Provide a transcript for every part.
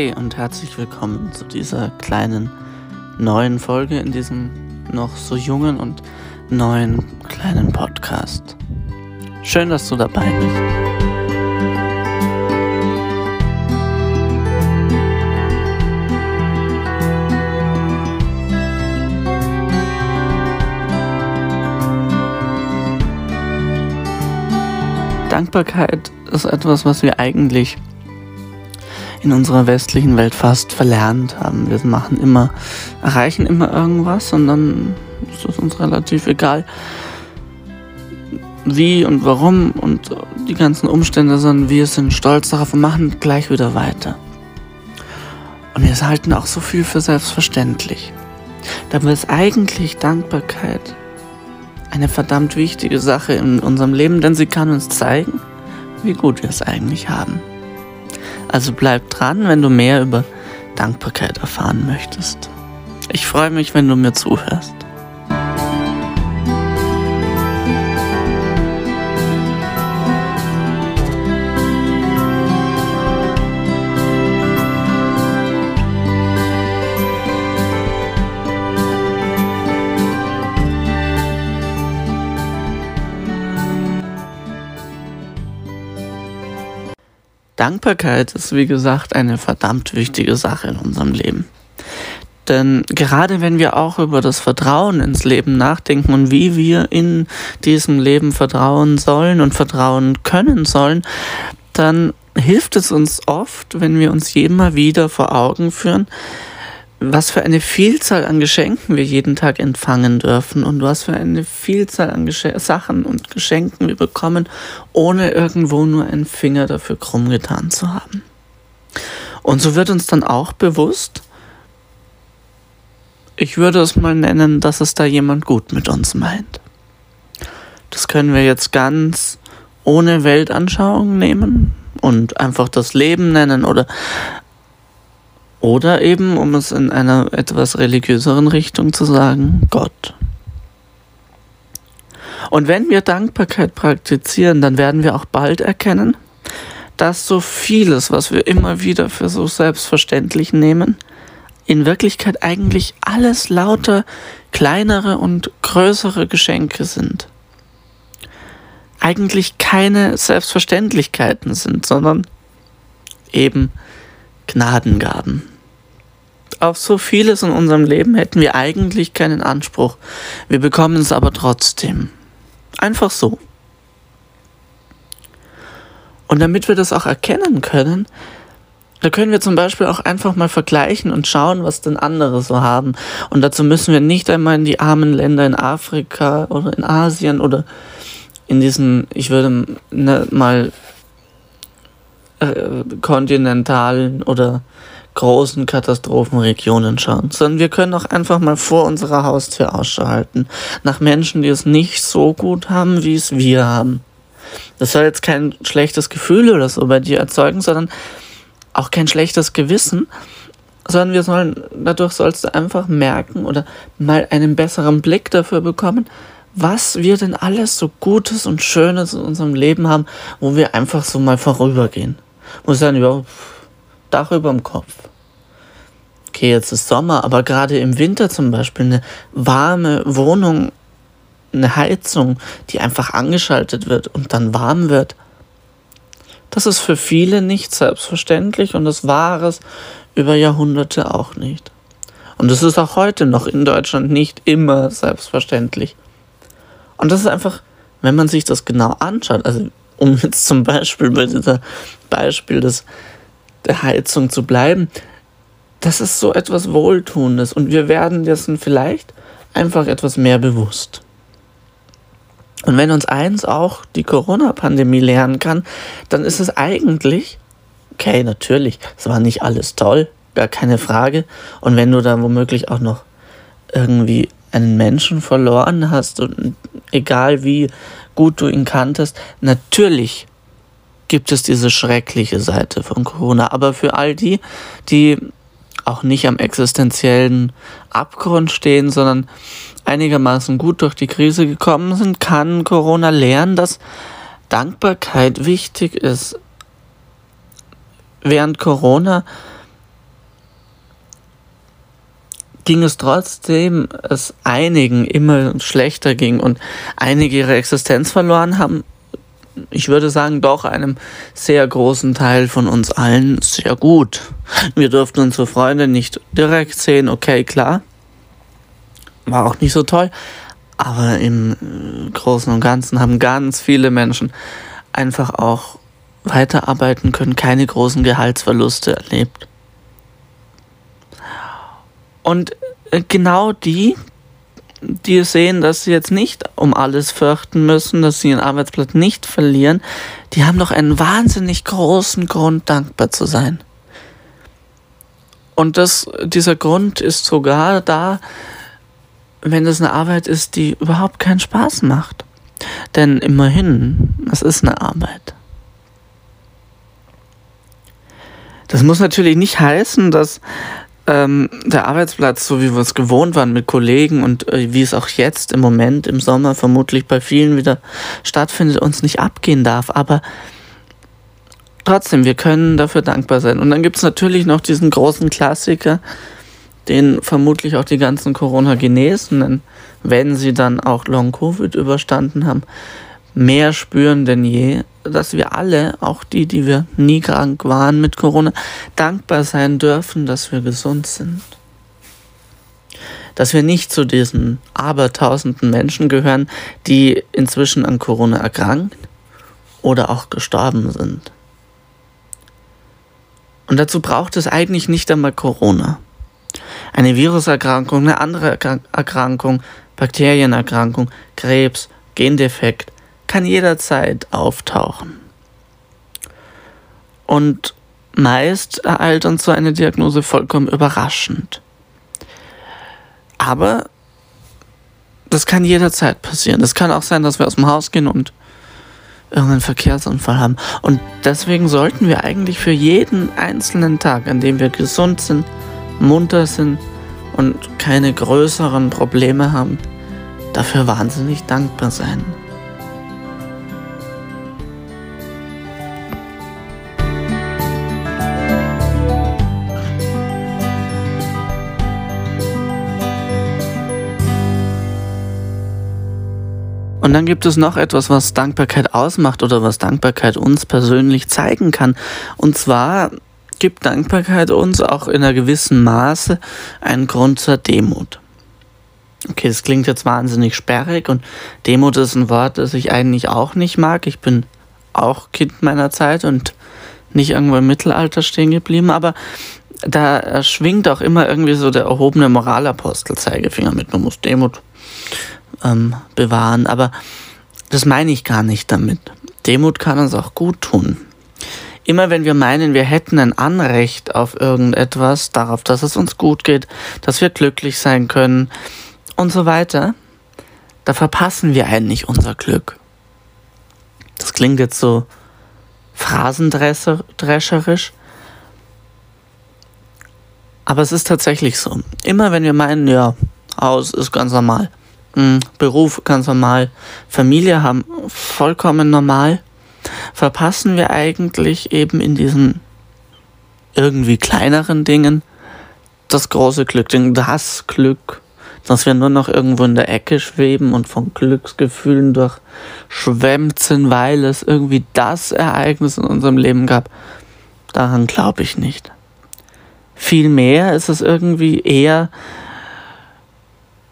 Hey und herzlich willkommen zu dieser kleinen neuen Folge in diesem noch so jungen und neuen kleinen Podcast. Schön, dass du dabei bist. Dankbarkeit ist etwas, was wir eigentlich in unserer westlichen Welt fast verlernt haben. Wir machen immer, erreichen immer irgendwas und dann ist es uns relativ egal, wie und warum und die ganzen Umstände, sondern wir sind stolz darauf und machen gleich wieder weiter. Und wir halten auch so viel für selbstverständlich. Dabei ist eigentlich Dankbarkeit eine verdammt wichtige Sache in unserem Leben, denn sie kann uns zeigen, wie gut wir es eigentlich haben. Also bleib dran, wenn du mehr über Dankbarkeit erfahren möchtest. Ich freue mich, wenn du mir zuhörst. Dankbarkeit ist, wie gesagt, eine verdammt wichtige Sache in unserem Leben. Denn gerade wenn wir auch über das Vertrauen ins Leben nachdenken und wie wir in diesem Leben vertrauen sollen und vertrauen können sollen, dann hilft es uns oft, wenn wir uns immer wieder vor Augen führen, was für eine Vielzahl an Geschenken wir jeden Tag empfangen dürfen und was für eine Vielzahl an Gesch Sachen und Geschenken wir bekommen, ohne irgendwo nur einen Finger dafür krumm getan zu haben. Und so wird uns dann auch bewusst, ich würde es mal nennen, dass es da jemand gut mit uns meint. Das können wir jetzt ganz ohne Weltanschauung nehmen und einfach das Leben nennen oder oder eben, um es in einer etwas religiöseren Richtung zu sagen, Gott. Und wenn wir Dankbarkeit praktizieren, dann werden wir auch bald erkennen, dass so vieles, was wir immer wieder für so selbstverständlich nehmen, in Wirklichkeit eigentlich alles lauter kleinere und größere Geschenke sind. Eigentlich keine Selbstverständlichkeiten sind, sondern eben Gnadengaben. Auf so vieles in unserem Leben hätten wir eigentlich keinen Anspruch. Wir bekommen es aber trotzdem. Einfach so. Und damit wir das auch erkennen können, da können wir zum Beispiel auch einfach mal vergleichen und schauen, was denn andere so haben. Und dazu müssen wir nicht einmal in die armen Länder in Afrika oder in Asien oder in diesen, ich würde ne, mal äh, kontinentalen oder großen Katastrophenregionen schauen, sondern wir können auch einfach mal vor unserer Haustür Ausschau halten nach Menschen, die es nicht so gut haben, wie es wir haben. Das soll jetzt kein schlechtes Gefühl oder so bei dir erzeugen, sondern auch kein schlechtes Gewissen, sondern wir sollen, dadurch sollst du einfach merken oder mal einen besseren Blick dafür bekommen, was wir denn alles so Gutes und Schönes in unserem Leben haben, wo wir einfach so mal vorübergehen. Muss sagen, ja, Dach über dem Kopf. Okay, jetzt ist Sommer, aber gerade im Winter zum Beispiel eine warme Wohnung, eine Heizung, die einfach angeschaltet wird und dann warm wird. Das ist für viele nicht selbstverständlich und das war es über Jahrhunderte auch nicht. Und es ist auch heute noch in Deutschland nicht immer selbstverständlich. Und das ist einfach, wenn man sich das genau anschaut, also um jetzt zum Beispiel bei dieser Beispiel des der Heizung zu bleiben, das ist so etwas Wohltuendes und wir werden dessen vielleicht einfach etwas mehr bewusst. Und wenn uns eins auch die Corona-Pandemie lernen kann, dann ist es eigentlich, okay, natürlich, es war nicht alles toll, gar keine Frage. Und wenn du da womöglich auch noch irgendwie einen Menschen verloren hast und egal wie gut du ihn kanntest, natürlich gibt es diese schreckliche Seite von Corona. Aber für all die, die auch nicht am existenziellen Abgrund stehen, sondern einigermaßen gut durch die Krise gekommen sind, kann Corona lernen, dass Dankbarkeit wichtig ist. Während Corona ging es trotzdem es einigen immer schlechter ging und einige ihre Existenz verloren haben, ich würde sagen, doch einem sehr großen Teil von uns allen sehr gut. Wir durften unsere Freunde nicht direkt sehen, okay, klar. War auch nicht so toll. Aber im äh, Großen und Ganzen haben ganz viele Menschen einfach auch weiterarbeiten können, keine großen Gehaltsverluste erlebt. Und äh, genau die, die sehen, dass sie jetzt nicht um alles fürchten müssen, dass sie ihren Arbeitsplatz nicht verlieren, die haben doch einen wahnsinnig großen Grund, dankbar zu sein. Und das, dieser Grund ist sogar da, wenn es eine Arbeit ist, die überhaupt keinen Spaß macht. Denn immerhin, es ist eine Arbeit. Das muss natürlich nicht heißen, dass ähm, der Arbeitsplatz, so wie wir es gewohnt waren mit Kollegen und äh, wie es auch jetzt im Moment im Sommer vermutlich bei vielen wieder stattfindet, uns nicht abgehen darf. Aber trotzdem, wir können dafür dankbar sein. Und dann gibt es natürlich noch diesen großen Klassiker, den vermutlich auch die ganzen Corona-Genesenen, wenn sie dann auch Long-Covid überstanden haben, mehr spüren denn je, dass wir alle, auch die, die wir nie krank waren mit Corona, dankbar sein dürfen, dass wir gesund sind. Dass wir nicht zu diesen abertausenden Menschen gehören, die inzwischen an Corona erkrankt oder auch gestorben sind. Und dazu braucht es eigentlich nicht einmal Corona. Eine Viruserkrankung, eine andere Erkrankung, Bakterienerkrankung, Krebs, Gendefekt, kann jederzeit auftauchen. Und meist ereilt uns so eine Diagnose vollkommen überraschend. Aber das kann jederzeit passieren. Es kann auch sein, dass wir aus dem Haus gehen und irgendeinen Verkehrsunfall haben. Und deswegen sollten wir eigentlich für jeden einzelnen Tag, an dem wir gesund sind, munter sind und keine größeren Probleme haben, dafür wahnsinnig dankbar sein. Und dann gibt es noch etwas, was Dankbarkeit ausmacht oder was Dankbarkeit uns persönlich zeigen kann. Und zwar gibt Dankbarkeit uns auch in einer gewissen Maße einen Grund zur Demut. Okay, das klingt jetzt wahnsinnig sperrig und Demut ist ein Wort, das ich eigentlich auch nicht mag. Ich bin auch Kind meiner Zeit und nicht irgendwo im Mittelalter stehen geblieben, aber da schwingt auch immer irgendwie so der erhobene Moralapostel Zeigefinger mit. Man muss Demut ähm, bewahren. Aber das meine ich gar nicht damit. Demut kann uns auch gut tun. Immer wenn wir meinen, wir hätten ein Anrecht auf irgendetwas, darauf, dass es uns gut geht, dass wir glücklich sein können und so weiter, da verpassen wir eigentlich unser Glück. Das klingt jetzt so phrasendrescherisch, aber es ist tatsächlich so. Immer wenn wir meinen, ja, Haus ist ganz normal, Beruf ganz normal, Familie haben vollkommen normal, verpassen wir eigentlich eben in diesen irgendwie kleineren Dingen das große Glück, das Glück, dass wir nur noch irgendwo in der Ecke schweben und von Glücksgefühlen durchschwemmt sind, weil es irgendwie das Ereignis in unserem Leben gab. Daran glaube ich nicht. Vielmehr ist es irgendwie eher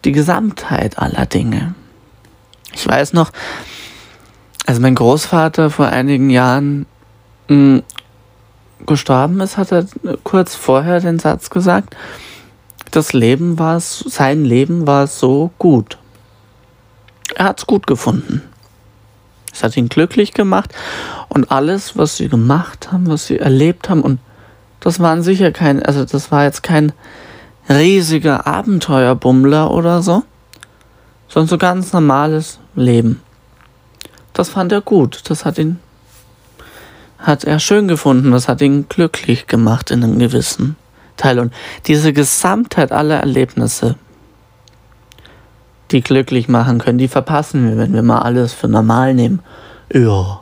die Gesamtheit aller Dinge. Ich weiß noch, als mein Großvater vor einigen Jahren mh, hm, gestorben ist, hat er kurz vorher den Satz gesagt, das Leben war, sein Leben war so gut. Er hat es gut gefunden. Es hat ihn glücklich gemacht und alles, was sie gemacht haben, was sie erlebt haben und das waren sicher kein, also das war jetzt kein riesiger Abenteuerbummler oder so, sondern so ganz normales Leben. Das fand er gut, das hat ihn hat er schön gefunden, das hat ihn glücklich gemacht in einem gewissen Teil. Und diese Gesamtheit aller Erlebnisse, die glücklich machen können, die verpassen wir, wenn wir mal alles für normal nehmen. Ja,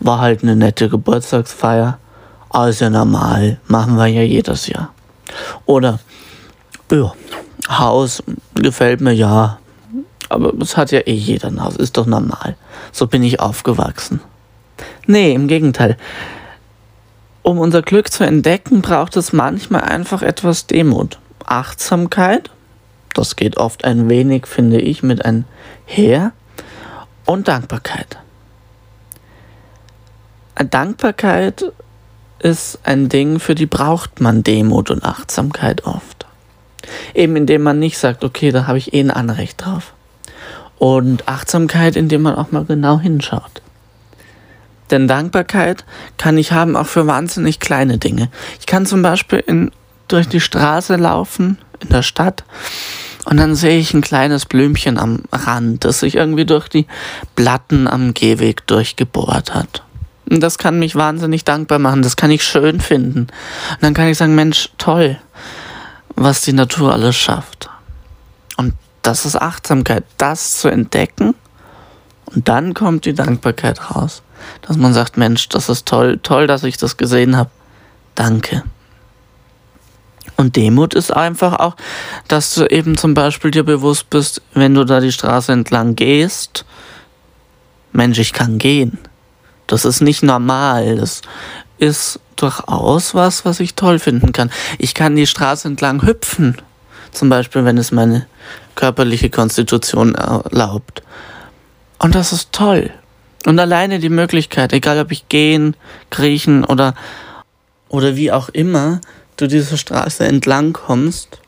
war halt eine nette Geburtstagsfeier. Alles ja normal, machen wir ja jedes Jaör. Oder ja, Haus gefällt mir ja. Aber es hat ja eh jeder ein Haus, ist doch normal. So bin ich aufgewachsen. Nee, im Gegenteil. Um unser Glück zu entdecken, braucht es manchmal einfach etwas Demut. Achtsamkeit, das geht oft ein wenig, finde ich, mit einher. Und Dankbarkeit. Dankbarkeit ist ein Ding, für die braucht man Demut und Achtsamkeit oft. Eben indem man nicht sagt, okay, da habe ich eh ein Anrecht drauf. Und Achtsamkeit, indem man auch mal genau hinschaut. Denn Dankbarkeit kann ich haben auch für wahnsinnig kleine Dinge. Ich kann zum Beispiel in, durch die Straße laufen in der Stadt und dann sehe ich ein kleines Blümchen am Rand, das sich irgendwie durch die Platten am Gehweg durchgebohrt hat. Und das kann mich wahnsinnig dankbar machen, das kann ich schön finden. Und dann kann ich sagen, Mensch, toll, was die Natur alles schafft. Und das ist Achtsamkeit, das zu entdecken. Und dann kommt die Dankbarkeit raus, dass man sagt, Mensch, das ist toll, toll, dass ich das gesehen habe. Danke. Und Demut ist einfach auch, dass du eben zum Beispiel dir bewusst bist, wenn du da die Straße entlang gehst, Mensch, ich kann gehen. Das ist nicht normal. Das ist durchaus was, was ich toll finden kann. Ich kann die Straße entlang hüpfen. Zum Beispiel, wenn es meine körperliche Konstitution erlaubt. Und das ist toll. Und alleine die Möglichkeit, egal ob ich gehen, kriechen oder, oder wie auch immer, du diese Straße entlang kommst.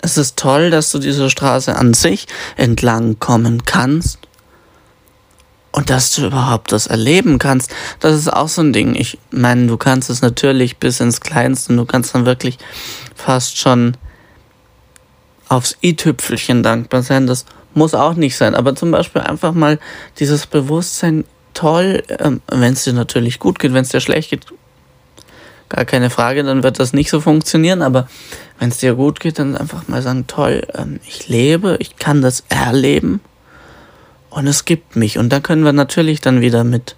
Es ist toll, dass du diese Straße an sich entlang kommen kannst. Und dass du überhaupt das erleben kannst, das ist auch so ein Ding. Ich meine, du kannst es natürlich bis ins Kleinste, du kannst dann wirklich fast schon aufs i-Tüpfelchen dankbar sein. Das muss auch nicht sein. Aber zum Beispiel einfach mal dieses Bewusstsein, toll, ähm, wenn es dir natürlich gut geht, wenn es dir schlecht geht, gar keine Frage, dann wird das nicht so funktionieren. Aber wenn es dir gut geht, dann einfach mal sagen, toll, ähm, ich lebe, ich kann das erleben und es gibt mich. Und da können wir natürlich dann wieder mit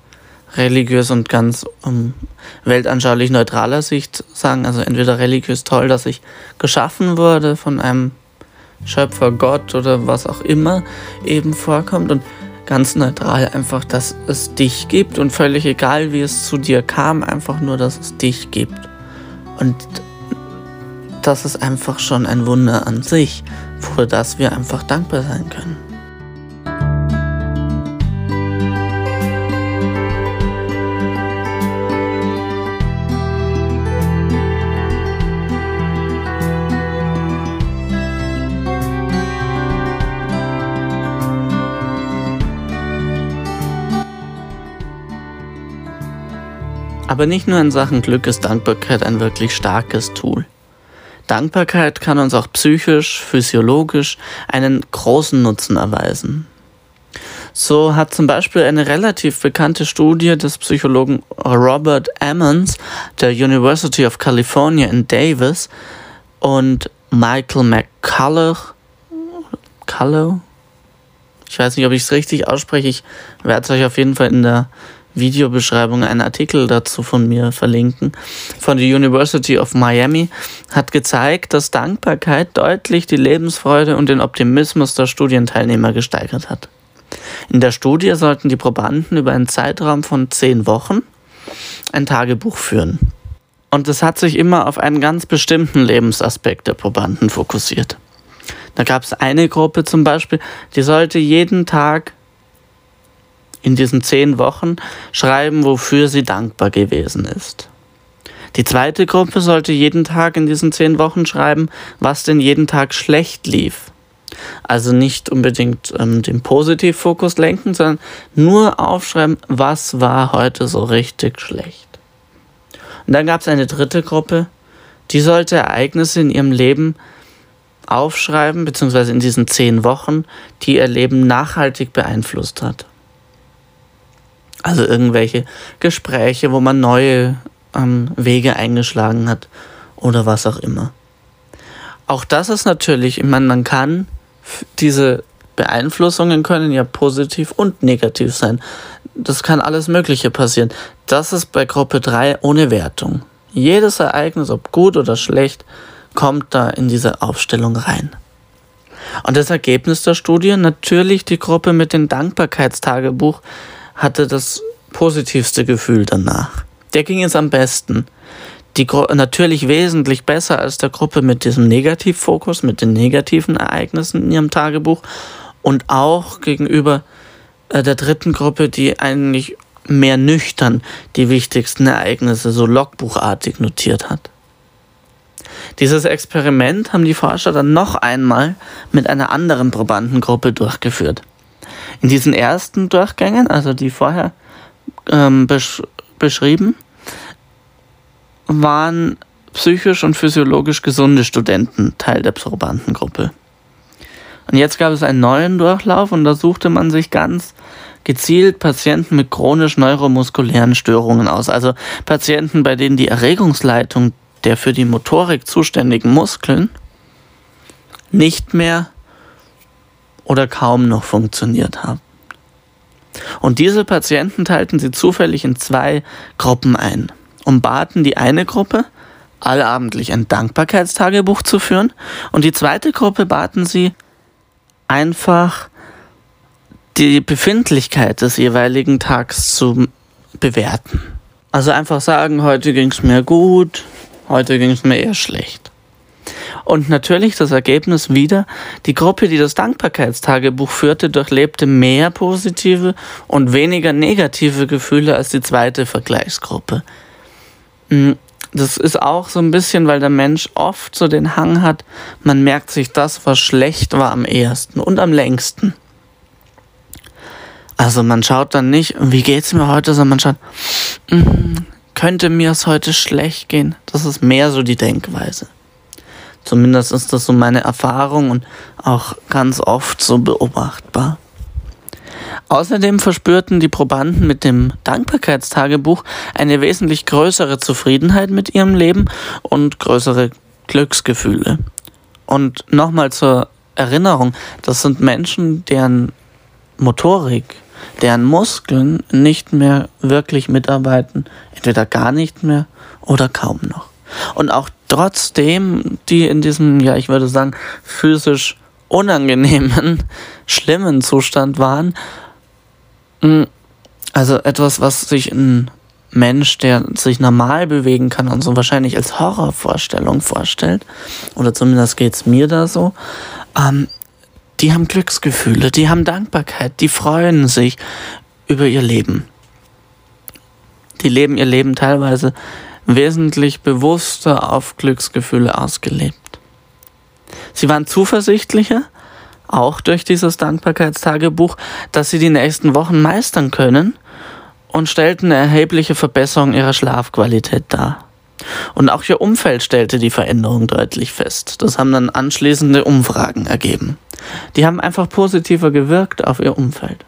religiös und ganz um, weltanschaulich neutraler Sicht sagen, also entweder religiös toll, dass ich geschaffen wurde von einem Schöpfer Gott oder was auch immer eben vorkommt und ganz neutral einfach, dass es dich gibt und völlig egal, wie es zu dir kam, einfach nur, dass es dich gibt. Und das ist einfach schon ein Wunder an sich, für das wir einfach dankbar sein können. Aber nicht nur in Sachen Glück ist Dankbarkeit ein wirklich starkes Tool. Dankbarkeit kann uns auch psychisch, physiologisch einen großen Nutzen erweisen. So hat zum Beispiel eine relativ bekannte Studie des Psychologen Robert Emmons der University of California in Davis und Michael McCullough, Cullough, ich weiß nicht, ob ich es richtig ausspreche, ich werde es euch auf jeden Fall in der Videobeschreibung einen Artikel dazu von mir verlinken, von der University of Miami, hat gezeigt, dass Dankbarkeit deutlich die Lebensfreude und den Optimismus der Studienteilnehmer gesteigert hat. In der Studie sollten die Probanden über einen Zeitraum von zehn Wochen ein Tagebuch führen. Und es hat sich immer auf einen ganz bestimmten Lebensaspekt der Probanden fokussiert. Da gab es eine Gruppe zum Beispiel, die sollte jeden Tag in diesen zehn Wochen schreiben, wofür sie dankbar gewesen ist. Die zweite Gruppe sollte jeden Tag in diesen zehn Wochen schreiben, was denn jeden Tag schlecht lief. Also nicht unbedingt ähm, den Positivfokus lenken, sondern nur aufschreiben, was war heute so richtig schlecht. Und dann gab es eine dritte Gruppe, die sollte Ereignisse in ihrem Leben aufschreiben, beziehungsweise in diesen zehn Wochen, die ihr Leben nachhaltig beeinflusst hat. Also irgendwelche Gespräche, wo man neue ähm, Wege eingeschlagen hat oder was auch immer. Auch das ist natürlich, ich meine, man kann diese Beeinflussungen können ja positiv und negativ sein. Das kann alles Mögliche passieren. Das ist bei Gruppe 3 ohne Wertung. Jedes Ereignis, ob gut oder schlecht, kommt da in diese Aufstellung rein. Und das Ergebnis der Studie, natürlich die Gruppe mit dem Dankbarkeitstagebuch hatte das positivste Gefühl danach. Der ging es am besten. Die Gru natürlich wesentlich besser als der Gruppe mit diesem Negativfokus, mit den negativen Ereignissen in ihrem Tagebuch und auch gegenüber äh, der dritten Gruppe, die eigentlich mehr nüchtern die wichtigsten Ereignisse so logbuchartig notiert hat. Dieses Experiment haben die Forscher dann noch einmal mit einer anderen Probandengruppe durchgeführt. In diesen ersten Durchgängen, also die vorher ähm, besch beschrieben, waren psychisch und physiologisch gesunde Studenten Teil der Probandengruppe. Und jetzt gab es einen neuen Durchlauf und da suchte man sich ganz gezielt Patienten mit chronisch neuromuskulären Störungen aus. Also Patienten, bei denen die Erregungsleitung der für die Motorik zuständigen Muskeln nicht mehr oder kaum noch funktioniert hat. Und diese Patienten teilten sie zufällig in zwei Gruppen ein und baten die eine Gruppe, allabendlich ein Dankbarkeitstagebuch zu führen und die zweite Gruppe baten sie, einfach die Befindlichkeit des jeweiligen Tags zu bewerten. Also einfach sagen, heute ging es mir gut, heute ging es mir eher schlecht. Und natürlich das Ergebnis wieder, die Gruppe, die das Dankbarkeitstagebuch führte, durchlebte mehr positive und weniger negative Gefühle als die zweite Vergleichsgruppe. Hm, das ist auch so ein bisschen, weil der Mensch oft so den Hang hat, man merkt sich das, was schlecht war, am ehesten und am längsten. Also man schaut dann nicht, wie geht's mir heute, sondern man schaut, mm, könnte mir es heute schlecht gehen. Das ist mehr so die Denkweise. Zumindest ist das so meine Erfahrung und auch ganz oft so beobachtbar. Außerdem verspürten die Probanden mit dem Dankbarkeitstagebuch eine wesentlich größere Zufriedenheit mit ihrem Leben und größere Glücksgefühle. Und nochmal zur Erinnerung, das sind Menschen, deren Motorik, deren Muskeln nicht mehr wirklich mitarbeiten, entweder gar nicht mehr oder kaum noch. Und auch trotzdem, die in diesem, ja, ich würde sagen, physisch unangenehmen, schlimmen Zustand waren, hm, also etwas, was sich ein Mensch, der sich normal bewegen kann und so wahrscheinlich als Horrorvorstellung vorstellt, oder zumindest geht es mir da so, ähm, die haben Glücksgefühle, die haben Dankbarkeit, die freuen sich über ihr Leben. Die leben ihr Leben teilweise wesentlich bewusster auf Glücksgefühle ausgelebt. Sie waren zuversichtlicher, auch durch dieses Dankbarkeitstagebuch, dass sie die nächsten Wochen meistern können und stellten eine erhebliche Verbesserung ihrer Schlafqualität dar. Und auch ihr Umfeld stellte die Veränderung deutlich fest. Das haben dann anschließende Umfragen ergeben. Die haben einfach positiver gewirkt auf ihr Umfeld.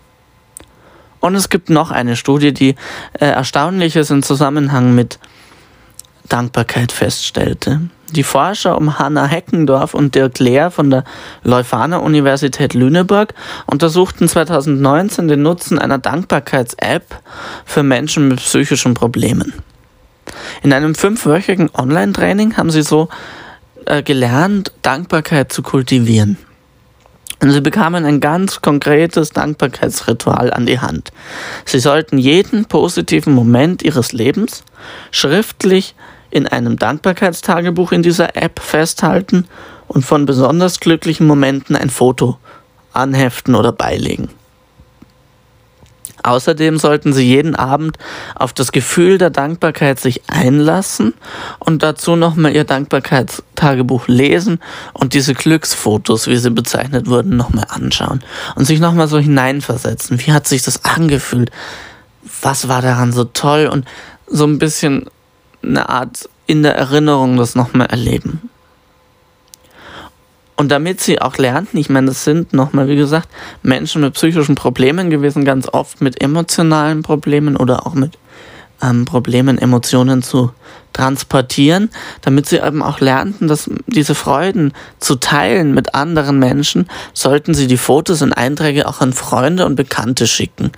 Und es gibt noch eine Studie, die äh, Erstaunliches im Zusammenhang mit Dankbarkeit feststellte. Die Forscher um Hanna Heckendorf und Dirk Lehr von der Leuphana Universität Lüneburg untersuchten 2019 den Nutzen einer Dankbarkeits-App für Menschen mit psychischen Problemen. In einem fünfwöchigen Online-Training haben sie so äh, gelernt, Dankbarkeit zu kultivieren. Und sie bekamen ein ganz konkretes Dankbarkeitsritual an die Hand. Sie sollten jeden positiven Moment ihres Lebens schriftlich in einem Dankbarkeitstagebuch in dieser App festhalten und von besonders glücklichen Momenten ein Foto anheften oder beilegen. Außerdem sollten Sie jeden Abend auf das Gefühl der Dankbarkeit sich einlassen und dazu nochmal Ihr Dankbarkeitstagebuch lesen und diese Glücksfotos, wie sie bezeichnet wurden, nochmal anschauen und sich nochmal so hineinversetzen. Wie hat sich das angefühlt? Was war daran so toll? Und so ein bisschen eine Art in der Erinnerung das nochmal erleben. Und damit sie auch lernten, ich meine, das sind nochmal, wie gesagt, Menschen mit psychischen Problemen gewesen, ganz oft mit emotionalen Problemen oder auch mit ähm, Problemen, Emotionen zu transportieren, damit sie eben auch lernten, dass diese Freuden zu teilen mit anderen Menschen, sollten sie die Fotos und Einträge auch an Freunde und Bekannte schicken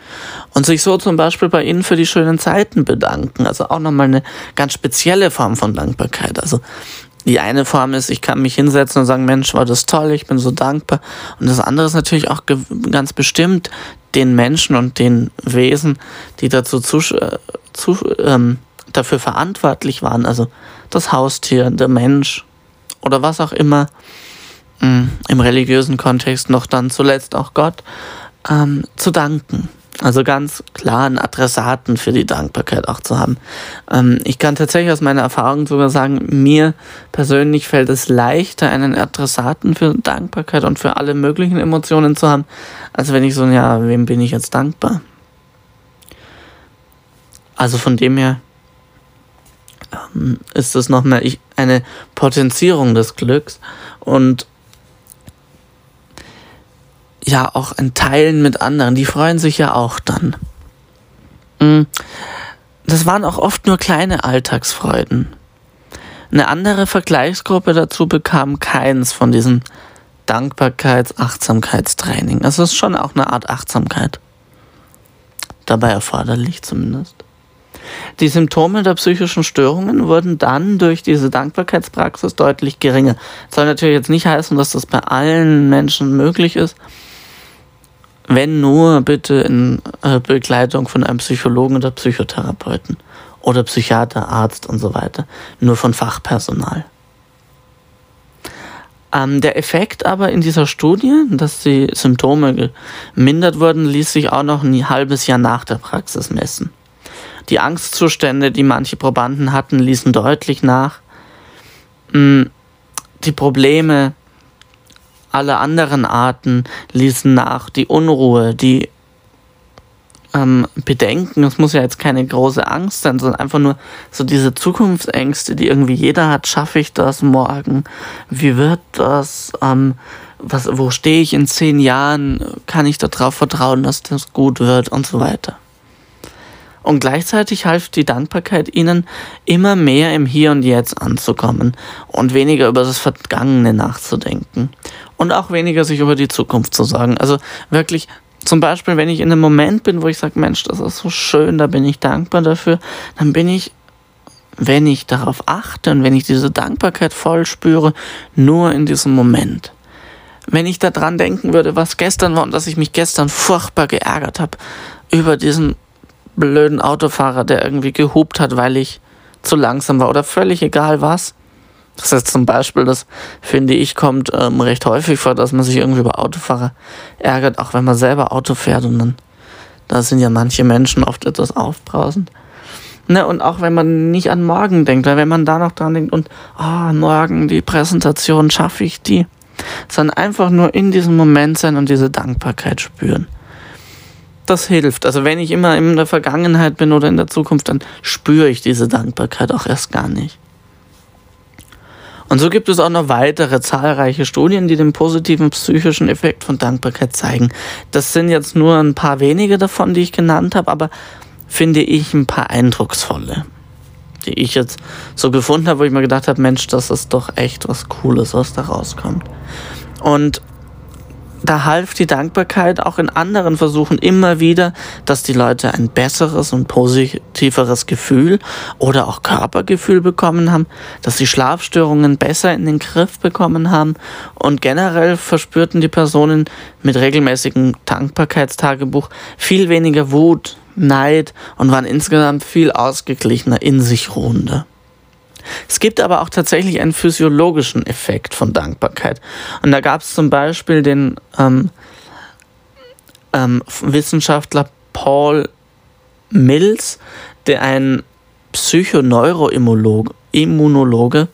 und sich so zum Beispiel bei ihnen für die schönen Zeiten bedanken. Also auch nochmal eine ganz spezielle Form von Dankbarkeit. Also die eine Form ist, ich kann mich hinsetzen und sagen, Mensch, war das toll, ich bin so dankbar. Und das andere ist natürlich auch ganz bestimmt den Menschen und den Wesen, die dazu zu, äh, zu, ähm, dafür verantwortlich waren, also das Haustier, der Mensch oder was auch immer, mh, mm, im religiösen Kontext noch dann zuletzt auch Gott, ähm, zu danken. Also ganz klar einen Adressaten für die Dankbarkeit auch zu haben. Ähm, ich kann tatsächlich aus meiner Erfahrung sogar sagen, mir persönlich fällt es leichter, einen Adressaten für Dankbarkeit und für alle möglichen Emotionen zu haben, als wenn ich so, ja, wem bin ich jetzt dankbar? Also von dem her ähm, ist das nochmal eine Potenzierung des Glücks und ja auch ein Teilen mit anderen. Die freuen sich ja auch dann. Mm. Das waren auch oft nur kleine Alltagsfreuden. Eine andere Vergleichsgruppe dazu bekam keins von diesen Dankbarkeits-, Achtsamkeitstraining. Also es ist schon auch eine Art Achtsamkeit. Dabei erforderlich zumindest. Die Symptome der psychischen Störungen wurden dann durch diese Dankbarkeitspraxis deutlich geringer. Das soll natürlich jetzt nicht heißen, dass das bei allen Menschen möglich ist, wenn nur bitte in äh, Begleitung von einem Psychologen oder Psychotherapeuten oder Psychiater, Arzt und so weiter. Nur von Fachpersonal. Ähm, der Effekt aber in dieser Studie, dass die Symptome gemindert wurden, ließ sich auch noch ein halbes Jahr nach der Praxis messen. Die Angstzustände, die manche Probanden hatten, ließen deutlich nach. Mm, die Probleme alle anderen Arten ließen nach. Die Unruhe, die ähm, Bedenken, es muss ja jetzt keine große Angst sein, sondern einfach nur so diese Zukunftsängste, die irgendwie jeder hat. Schaffe ich das morgen? Wie wird das? Ähm, was, wo stehe ich in zehn Jahren? Kann ich darauf vertrauen, dass das gut wird und so weiter? Und gleichzeitig half die Dankbarkeit ihnen, immer mehr im Hier und Jetzt anzukommen und weniger über das Vergangene nachzudenken und auch weniger sich über die Zukunft zu sagen. Also wirklich zum Beispiel, wenn ich in einem Moment bin, wo ich sage, Mensch, das ist so schön, da bin ich dankbar dafür, dann bin ich, wenn ich darauf achte und wenn ich diese Dankbarkeit voll spüre, nur in diesem Moment. Wenn ich daran denken würde, was gestern war und dass ich mich gestern furchtbar geärgert habe über diesen blöden Autofahrer, der irgendwie gehupt hat, weil ich zu langsam war oder völlig egal was. Das heißt zum Beispiel, das finde ich, kommt ähm, recht häufig vor, dass man sich irgendwie über Autofahrer ärgert, auch wenn man selber Auto fährt und dann, da sind ja manche Menschen oft etwas aufbrausend. Ne, und auch wenn man nicht an morgen denkt, weil wenn man da noch dran denkt und, oh, morgen die Präsentation, schaffe ich die, sondern einfach nur in diesem Moment sein und diese Dankbarkeit spüren das hilft. Also wenn ich immer in der Vergangenheit bin oder in der Zukunft, dann spüre ich diese Dankbarkeit auch erst gar nicht. Und so gibt es auch noch weitere zahlreiche Studien, die den positiven psychischen Effekt von Dankbarkeit zeigen. Das sind jetzt nur ein paar wenige davon, die ich genannt habe, aber finde ich ein paar eindrucksvolle, die ich jetzt so gefunden habe, wo ich mir gedacht habe, Mensch, das ist doch echt was Cooles, was da rauskommt. Und da half die Dankbarkeit auch in anderen Versuchen immer wieder, dass die Leute ein besseres und positiveres Gefühl oder auch Körpergefühl bekommen haben, dass sie Schlafstörungen besser in den Griff bekommen haben und generell verspürten die Personen mit regelmäßigem Dankbarkeitstagebuch viel weniger Wut, Neid und waren insgesamt viel ausgeglichener in sich ruhender. Es gibt aber auch tatsächlich einen physiologischen Effekt von Dankbarkeit. Und da gab es zum Beispiel den ähm, ähm, Wissenschaftler Paul Mills, der ein Psychoneuroimmunologe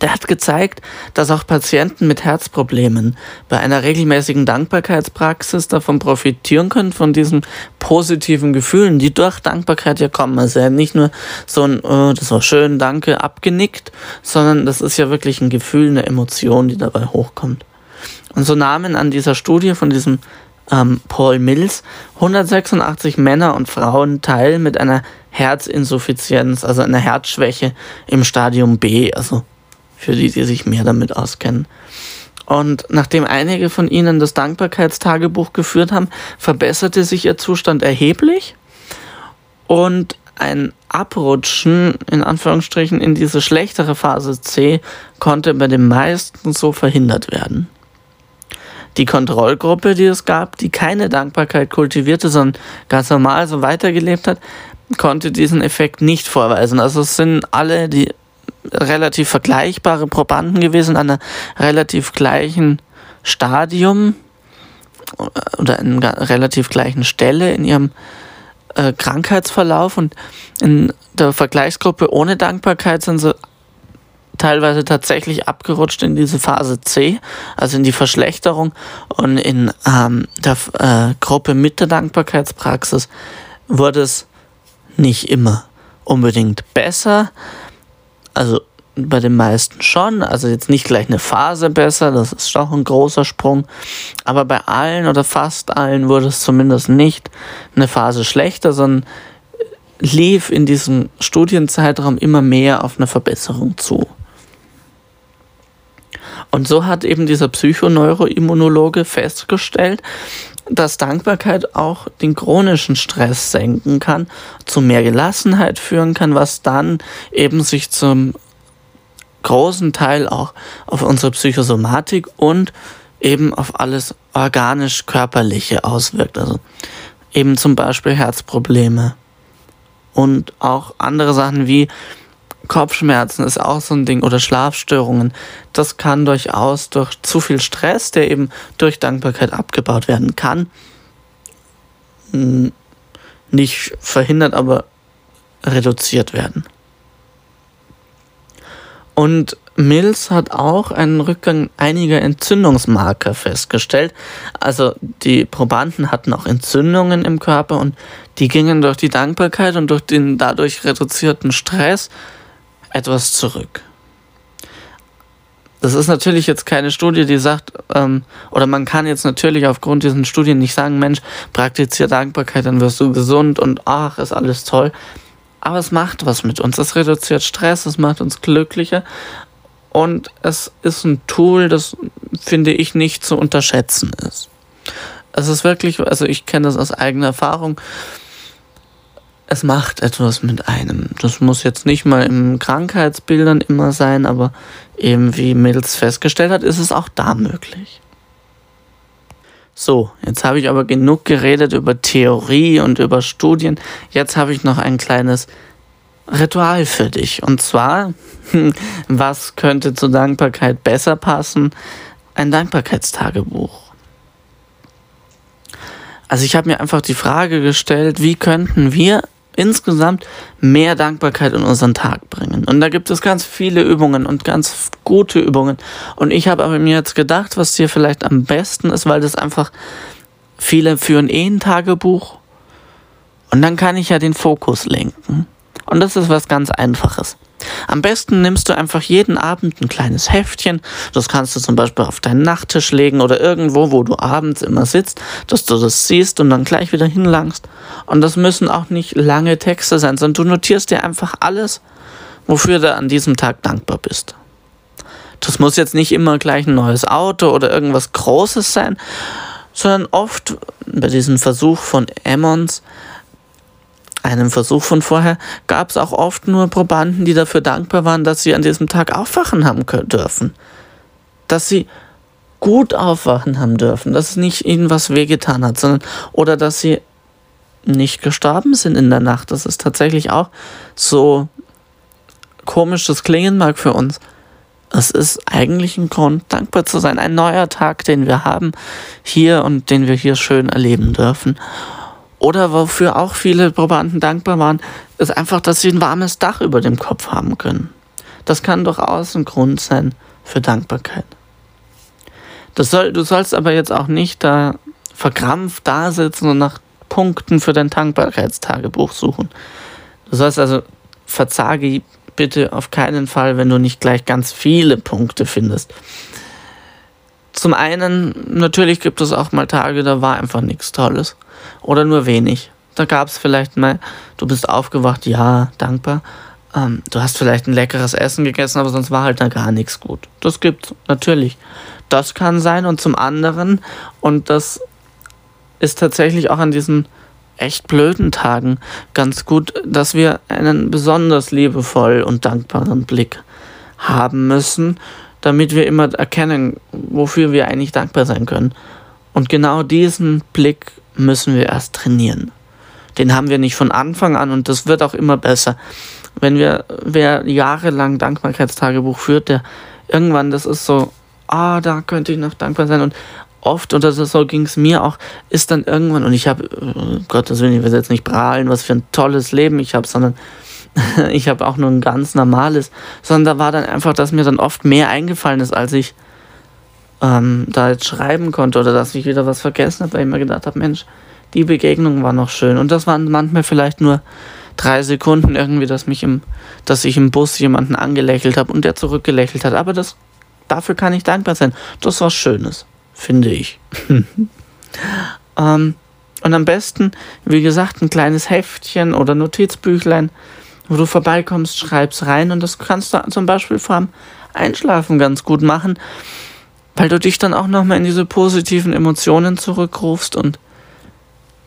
der hat gezeigt, dass auch Patienten mit Herzproblemen bei einer regelmäßigen Dankbarkeitspraxis davon profitieren können, von diesen positiven Gefühlen, die durch Dankbarkeit ja kommen. Also ja nicht nur so ein, oh, das war schön, danke, abgenickt, sondern das ist ja wirklich ein Gefühl, eine Emotion, die dabei hochkommt. Und so nahmen an dieser Studie von diesem ähm, Paul Mills 186 Männer und Frauen teil mit einer Herzinsuffizienz, also einer Herzschwäche im Stadium B, also für die, die sich mehr damit auskennen. Und nachdem einige von ihnen das Dankbarkeitstagebuch geführt haben, verbesserte sich ihr Zustand erheblich. Und ein Abrutschen in Anführungsstrichen in diese schlechtere Phase C konnte bei den meisten so verhindert werden. Die Kontrollgruppe, die es gab, die keine Dankbarkeit kultivierte, sondern ganz normal so weitergelebt hat, konnte diesen Effekt nicht vorweisen. Also es sind alle die relativ vergleichbare Probanden gewesen, an einer relativ gleichen Stadium oder an einer relativ gleichen Stelle in ihrem äh, Krankheitsverlauf. Und in der Vergleichsgruppe ohne Dankbarkeit sind sie teilweise tatsächlich abgerutscht in diese Phase C, also in die Verschlechterung. Und in ähm, der äh, Gruppe mit der Dankbarkeitspraxis wurde es nicht immer unbedingt besser, also bei den meisten schon, also jetzt nicht gleich eine Phase besser, das ist doch ein großer Sprung, aber bei allen oder fast allen wurde es zumindest nicht eine Phase schlechter, sondern lief in diesem Studienzeitraum immer mehr auf eine Verbesserung zu. Und so hat eben dieser Psychoneuroimmunologe festgestellt, dass Dankbarkeit auch den chronischen Stress senken kann, zu mehr Gelassenheit führen kann, was dann eben sich zum großen Teil auch auf unsere Psychosomatik und eben auf alles organisch-körperliche auswirkt. Also eben zum Beispiel Herzprobleme und auch andere Sachen wie Kopfschmerzen ist auch so ein Ding oder Schlafstörungen. Das kann durchaus durch zu viel Stress, der eben durch Dankbarkeit abgebaut werden kann, nicht verhindert, aber reduziert werden. Und Mills hat auch einen Rückgang einiger Entzündungsmarker festgestellt. Also die Probanden hatten auch Entzündungen im Körper und die gingen durch die Dankbarkeit und durch den dadurch reduzierten Stress etwas zurück. Das ist natürlich jetzt keine Studie, die sagt, ähm, oder man kann jetzt natürlich aufgrund diesen Studien nicht sagen, Mensch, praktiziere Dankbarkeit, dann wirst du gesund und ach, ist alles toll. Aber es macht was mit uns. Es reduziert Stress, es macht uns glücklicher. Und es ist ein Tool, das, finde ich, nicht zu unterschätzen ist. Es ist wirklich, also ich kenne das aus eigener Erfahrung. Es macht etwas mit einem. Das muss jetzt nicht mal in Krankheitsbildern immer sein, aber eben wie Mills festgestellt hat, ist es auch da möglich. So, jetzt habe ich aber genug geredet über Theorie und über Studien. Jetzt habe ich noch ein kleines Ritual für dich. Und zwar, was könnte zur Dankbarkeit besser passen? Ein Dankbarkeitstagebuch. Also ich habe mir einfach die Frage gestellt, wie könnten wir insgesamt mehr Dankbarkeit in unseren Tag bringen. Und da gibt es ganz viele Übungen und ganz gute Übungen. Und ich habe mir jetzt gedacht, was dir vielleicht am besten ist, weil das einfach viele führen eh ein Tagebuch. Und dann kann ich ja den Fokus lenken. Und das ist was ganz Einfaches. Am besten nimmst du einfach jeden Abend ein kleines Heftchen. Das kannst du zum Beispiel auf deinen Nachttisch legen oder irgendwo, wo du abends immer sitzt, dass du das siehst und dann gleich wieder hinlangst. Und das müssen auch nicht lange Texte sein, sondern du notierst dir einfach alles, wofür du an diesem Tag dankbar bist. Das muss jetzt nicht immer gleich ein neues Auto oder irgendwas Großes sein, sondern oft bei diesem Versuch von Emmons einem Versuch von vorher gab es auch oft nur Probanden, die dafür dankbar waren, dass sie an diesem Tag aufwachen haben dürfen. Dass sie gut aufwachen haben dürfen, dass es nicht ihnen was wehgetan hat, sondern oder dass sie nicht gestorben sind in der Nacht. Das ist tatsächlich auch so komisch das klingen mag für uns. Es ist eigentlich ein Grund, dankbar zu sein. Ein neuer Tag, den wir haben hier und den wir hier schön erleben dürfen. Oder wofür auch viele Probanden dankbar waren, ist einfach, dass sie ein warmes Dach über dem Kopf haben können. Das kann durchaus ein Grund sein für Dankbarkeit. Soll, du sollst aber jetzt auch nicht da verkrampft da sitzen und nach Punkten für dein Dankbarkeitstagebuch suchen. Du sollst also verzage bitte auf keinen Fall, wenn du nicht gleich ganz viele Punkte findest. Zum einen, natürlich gibt es auch mal Tage, da war einfach nichts Tolles. Oder nur wenig. Da gab es vielleicht mal, du bist aufgewacht, ja, dankbar. Ähm, du hast vielleicht ein leckeres Essen gegessen, aber sonst war halt da gar nichts gut. Das gibt's, natürlich. Das kann sein. Und zum anderen, und das ist tatsächlich auch an diesen echt blöden Tagen ganz gut, dass wir einen besonders liebevoll und dankbaren Blick haben müssen, damit wir immer erkennen, wofür wir eigentlich dankbar sein können. Und genau diesen Blick müssen wir erst trainieren. Den haben wir nicht von Anfang an und das wird auch immer besser. Wenn wir, wer jahrelang Dankbarkeitstagebuch führt, der irgendwann, das ist so, ah, da könnte ich noch dankbar sein und oft, oder so ging es mir auch, ist dann irgendwann, und ich habe, oh Gottes Willen, ich will jetzt nicht prahlen, was für ein tolles Leben ich habe, sondern ich habe auch nur ein ganz normales, sondern da war dann einfach, dass mir dann oft mehr eingefallen ist, als ich ähm, da jetzt schreiben konnte oder dass ich wieder was vergessen habe, weil ich mir gedacht habe, Mensch, die Begegnung war noch schön. Und das waren manchmal vielleicht nur drei Sekunden irgendwie, dass mich im, dass ich im Bus jemanden angelächelt habe und der zurückgelächelt hat. Aber das, dafür kann ich dankbar sein. Das war Schönes, finde ich. ähm, und am besten, wie gesagt, ein kleines Heftchen oder Notizbüchlein, wo du vorbeikommst, schreibst rein und das kannst du zum Beispiel vor dem Einschlafen ganz gut machen, weil du dich dann auch nochmal in diese positiven Emotionen zurückrufst und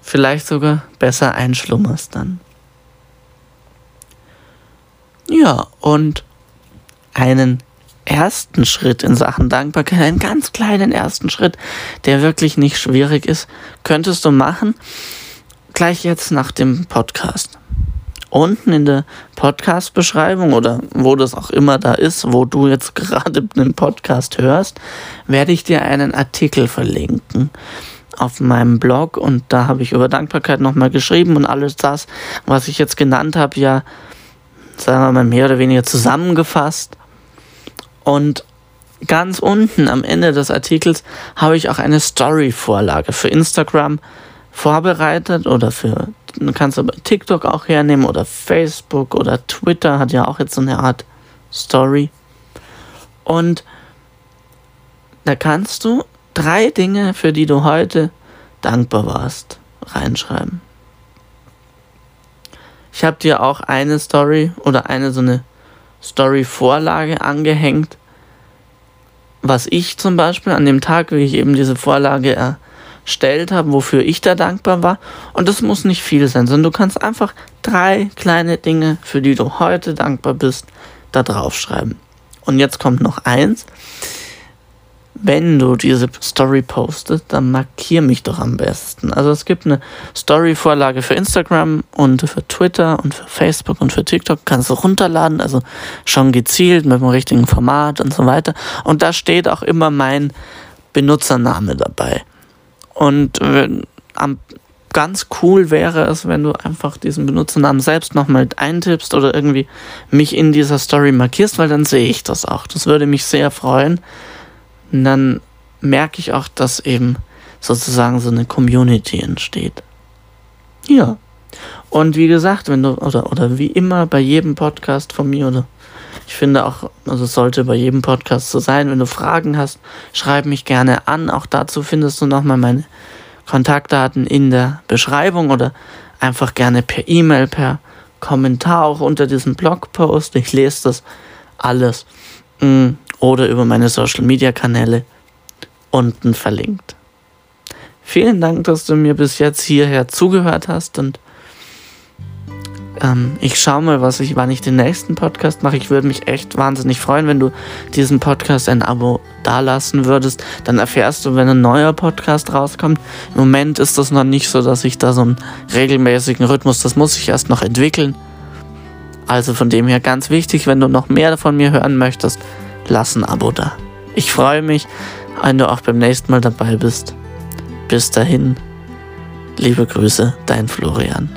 vielleicht sogar besser einschlummerst dann. Ja, und einen ersten Schritt in Sachen Dankbarkeit, einen ganz kleinen ersten Schritt, der wirklich nicht schwierig ist, könntest du machen, gleich jetzt nach dem Podcast. Unten in der Podcast-Beschreibung oder wo das auch immer da ist, wo du jetzt gerade den Podcast hörst, werde ich dir einen Artikel verlinken auf meinem Blog und da habe ich über Dankbarkeit nochmal geschrieben und alles das, was ich jetzt genannt habe, ja, sagen wir mal, mehr oder weniger zusammengefasst. Und ganz unten am Ende des Artikels habe ich auch eine Story-Vorlage für Instagram vorbereitet oder für, du kannst aber TikTok auch hernehmen oder Facebook oder Twitter hat ja auch jetzt so eine Art Story. Und da kannst du drei Dinge, für die du heute dankbar warst, reinschreiben. Ich habe dir auch eine Story oder eine so eine Story-Vorlage angehängt, was ich zum Beispiel an dem Tag, wie ich eben diese Vorlage erstellt habe, wofür ich da dankbar war. Und das muss nicht viel sein, sondern du kannst einfach drei kleine Dinge, für die du heute dankbar bist, da draufschreiben. Und jetzt kommt noch eins wenn du diese Story postest, dann markier mich doch am besten. Also es gibt eine Story-Vorlage für Instagram und für Twitter und für Facebook und für TikTok. Kannst du runterladen, also schon gezielt mit dem richtigen Format und so weiter. Und da steht auch immer mein Benutzername dabei. Und äh, am ganz cool wäre es, wenn du einfach diesen Benutzernamen selbst nochmal eintippst oder irgendwie mich in dieser Story markierst, weil dann sehe ich das auch. Das würde mich sehr freuen. Und dann merke ich auch, dass eben sozusagen so eine Community entsteht. Ja. Und wie gesagt, wenn du, oder, oder wie immer bei jedem Podcast von mir, oder ich finde auch, also es sollte bei jedem Podcast so sein, wenn du Fragen hast, schreib mich gerne an. Auch dazu findest du nochmal meine Kontaktdaten in der Beschreibung oder einfach gerne per E-Mail, per Kommentar auch unter diesem Blogpost. Ich lese das alles. Mm oder über meine Social Media Kanäle unten verlinkt. Vielen Dank, dass du mir bis jetzt hierher zugehört hast und ähm, ich schaue mal, was ich, wann ich den nächsten Podcast mache. Ich würde mich echt wahnsinnig freuen, wenn du diesem Podcast ein Abo dalassen würdest. Dann erfährst du, wenn ein neuer Podcast rauskommt. Im Moment ist das noch nicht so, dass ich da so einen regelmäßigen Rhythmus, das muss ich erst noch entwickeln. Also von dem her ganz wichtig, wenn du noch mehr von mir hören möchtest, lass ein Abo da. Ich freue mich, wenn du auch beim nächsten Mal dabei bist. Bis dahin, liebe Grüße, dein Florian.